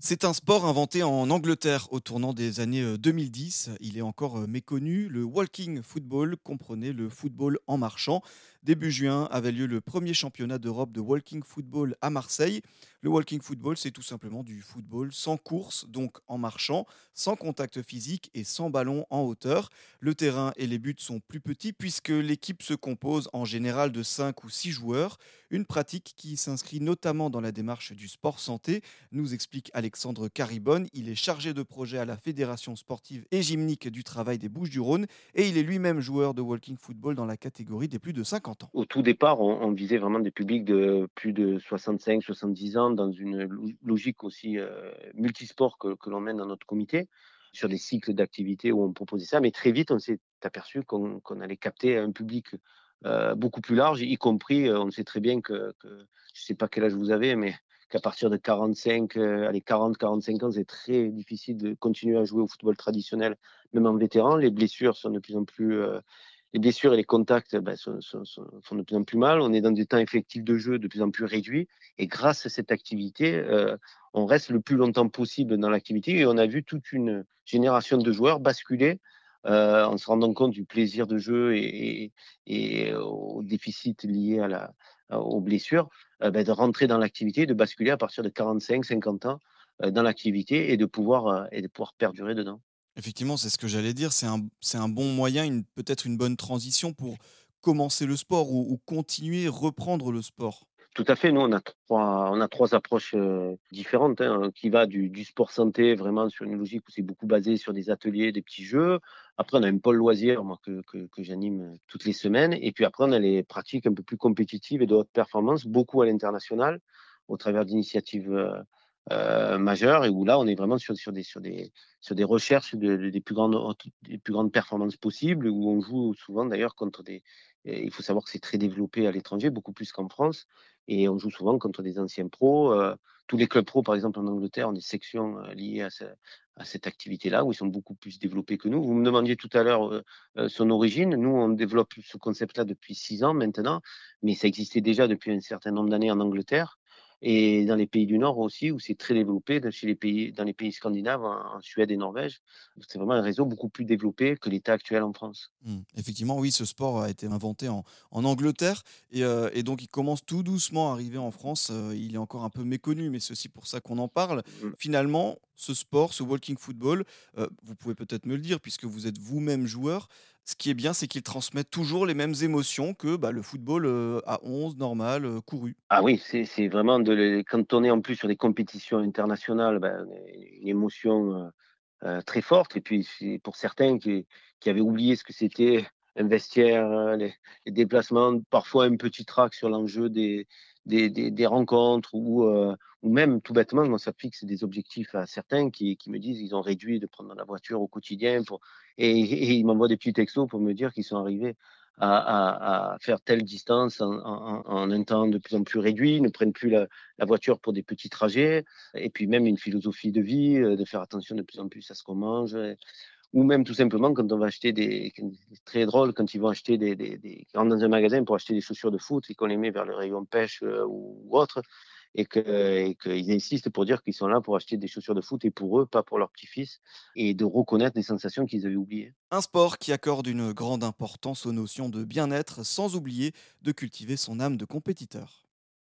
C'est un sport inventé en Angleterre au tournant des années 2010. Il est encore méconnu. Le walking football comprenait le football en marchant. Début juin avait lieu le premier championnat d'Europe de walking football à Marseille. Le walking football, c'est tout simplement du football sans course, donc en marchant, sans contact physique et sans ballon en hauteur. Le terrain et les buts sont plus petits puisque l'équipe se compose en général de 5 ou 6 joueurs. Une pratique qui s'inscrit notamment dans la démarche du sport santé, nous explique Alexandre Caribonne. Il est chargé de projet à la Fédération sportive et gymnique du travail des Bouches-du-Rhône et il est lui-même joueur de walking football dans la catégorie des plus de 50 Au tout départ, on, visait vraiment des publics de plus de 65-70 ans dans une logique aussi euh, multisport que, l'on mène dans notre comité, sur des cycles d'activité où on proposait ça. Mais très vite, on s'est aperçu qu'on allait capter un public euh, beaucoup plus large, y compris, euh, on sait très bien que, je ne sais pas quel âge vous avez, mais qu'à partir de 45, euh, allez, 40, 45 ans, c'est très difficile de continuer à jouer au football traditionnel, même en vétéran. Les blessures sont de plus en plus les blessures et les contacts ben, sont, sont, font de plus en plus mal. On est dans des temps effectifs de jeu de plus en plus réduits. Et grâce à cette activité, euh, on reste le plus longtemps possible dans l'activité. Et on a vu toute une génération de joueurs basculer euh, en se rendant compte du plaisir de jeu et, et, et au déficit lié à la, aux blessures, euh, ben, de rentrer dans l'activité, de basculer à partir de 45, 50 ans euh, dans l'activité et de pouvoir euh, et de pouvoir perdurer dedans. Effectivement, c'est ce que j'allais dire. C'est un, un bon moyen, peut-être une bonne transition pour commencer le sport ou, continuer, reprendre le sport. Tout à fait. Nous, on a trois, on a trois approches euh, différentes, hein, qui va du, sport santé, vraiment sur une logique où c'est beaucoup basé sur des ateliers, des petits jeux. Après, on a un pôle loisir, moi, que, que, j'anime toutes les semaines. Et puis après, on a les pratiques un peu plus compétitives et de haute performance, beaucoup à l'international, au travers d'initiatives euh, euh, majeures, et où là, on est vraiment sur, des, sur, des, sur des recherches de, de- des, plus grandes, des plus grandes performances possibles, où on joue souvent d'ailleurs contre des... Il faut savoir que c'est très développé à l'étranger, beaucoup plus qu'en France. Et on joue souvent contre des anciens pros. euh, tous les clubs pros, par exemple en Angleterre, ont des sections euh, liées à, ce- à cette activité-là, où ils sont beaucoup plus développés que nous. Vous me demandiez tout à l'heure euh, euh, son origine. Nous, on développe ce concept-là depuis six ans maintenant, mais ça existait déjà depuis un certain nombre d'années en Angleterre. Et dans les pays du Nord aussi, où c'est très développé, dans- chez les pays, dans les pays scandinaves, en, Suède et Norvège, c'est vraiment un réseau beaucoup plus développé que l'état actuel en France. Hmm. Effectivement, oui, ce sport a été inventé en, en Angleterre et, euh, et donc il commence tout doucement à arriver en France. Euh, il est encore un peu méconnu, mais c'est aussi pour ça qu'on en parle. Mm. Finalement, ce sport, ce walking football, euh, vous pouvez peut-être me le dire puisque vous êtes vous-même joueur. Ce qui est bien, c'est qu'il transmet toujours les mêmes émotions que bah, le football à 11, normal, couru. Ah oui, c'est vraiment quand on est en plus sur des compétitions internationales, ben, une émotion très forte. Et puis pour certains qui, avaient oublié ce que c'était un vestiaire, les, les déplacements, parfois un petit trac sur l'enjeu des, des, des, des rencontres ou, euh, ou même tout bêtement, moi ça fixe des objectifs à certains qui, qui me disent qu'ils ont réduit de prendre la voiture au quotidien pour, et, et ils m'envoient des petits textos pour me dire qu'ils sont arrivés à, à, à faire telle distance en, en, en un temps de plus en plus réduit, ne prennent plus la, la voiture pour des petits trajets, et puis même une philosophie de vie, euh, de faire attention de plus en plus à ce qu'on mange, euh, ou même tout simplement quand on va acheter des, très drôle quand ils vont acheter des, des, des ils rentrent dans un magasin pour acheter des chaussures de foot et qu'on les met vers le rayon pêche euh, ou, autre, et qu'ils insistent pour dire qu'ils sont là pour acheter des chaussures de foot et pour eux, pas pour leur petit-fils, et de reconnaître des sensations qu'ils avaient oubliées. Un sport qui accorde une grande importance aux notions de bien-être sans oublier de cultiver son âme de compétiteur.